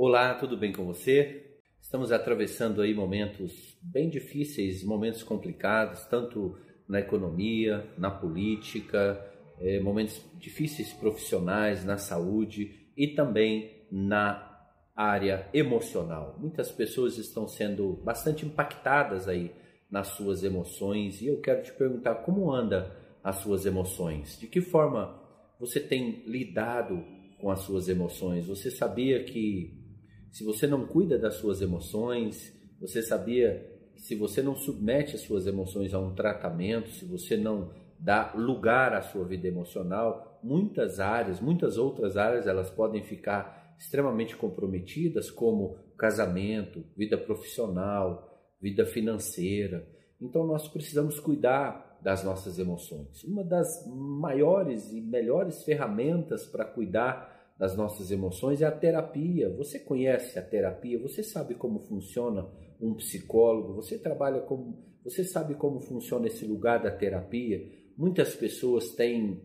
Olá, tudo bem com você? Estamos atravessando aí momentos bem difíceis, momentos complicados, tanto na economia, na política, eh, momentos difíceis profissionais, na saúde e também na área emocional. Muitas pessoas estão sendo bastante impactadas aí nas suas emoções e eu quero te perguntar como anda as suas emoções? De que forma você tem lidado com as suas emoções? Você sabia que se você não cuida das suas emoções, você sabia que se você não submete as suas emoções a um tratamento, se você não dá lugar à sua vida emocional, muitas áreas, muitas outras áreas, elas podem ficar extremamente comprometidas, como casamento, vida profissional, vida financeira. Então nós precisamos cuidar das nossas emoções. Uma das maiores e melhores ferramentas para cuidar das nossas emoções é a terapia. Você conhece a terapia? Você sabe como funciona um psicólogo? Você trabalha como você sabe como funciona esse lugar da terapia? Muitas pessoas têm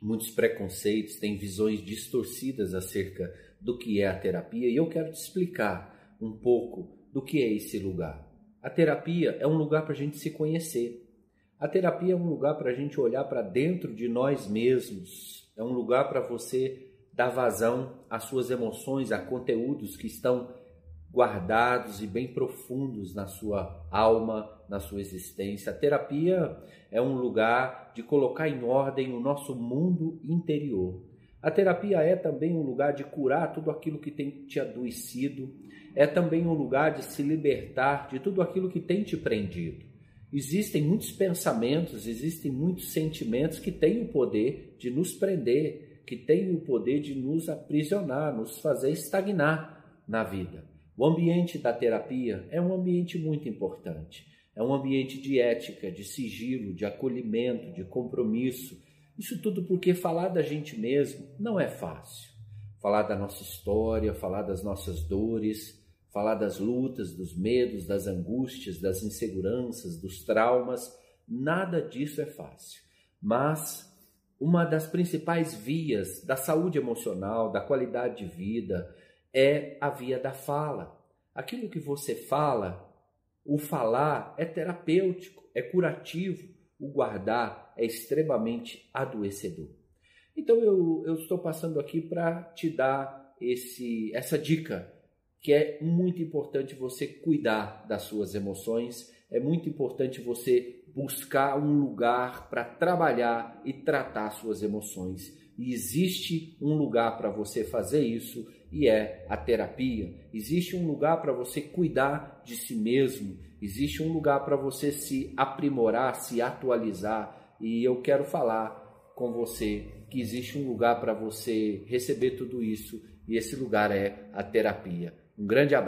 muitos preconceitos, têm visões distorcidas acerca do que é a terapia, e eu quero te explicar um pouco do que é esse lugar. A terapia é um lugar para a gente se conhecer. A terapia é um lugar para a gente olhar para dentro de nós mesmos. É um lugar para você dar vazão às suas emoções, a conteúdos que estão guardados e bem profundos na sua alma, na sua existência. A terapia é um lugar de colocar em ordem o nosso mundo interior. A terapia é também um lugar de curar tudo aquilo que tem te adoecido, é também um lugar de se libertar de tudo aquilo que tem te prendido. Existem muitos pensamentos, existem muitos sentimentos que têm o poder de nos prender, que tem o poder de nos aprisionar, nos fazer estagnar na vida. O ambiente da terapia é um ambiente muito importante. É um ambiente de ética, de sigilo, de acolhimento, de compromisso. Isso tudo porque falar da gente mesmo não é fácil. Falar da nossa história, falar das nossas dores, falar das lutas, dos medos, das angústias, das inseguranças, dos traumas, nada disso é fácil. Mas uma das principais vias da saúde emocional, da qualidade de vida, é a via da fala. Aquilo que você fala, o falar é terapêutico, é curativo, o guardar é extremamente adoecedor. Então eu, eu estou passando aqui para te dar esse, essa dica, que é muito importante você cuidar das suas emoções, é muito importante você buscar um lugar para trabalhar e tratar suas emoções. E existe um lugar para você fazer isso e é a terapia. Existe um lugar para você cuidar de si mesmo. Existe um lugar para você se aprimorar, se atualizar. E eu quero falar com você que existe um lugar para você receber tudo isso e esse lugar é a terapia. Um grande abraço.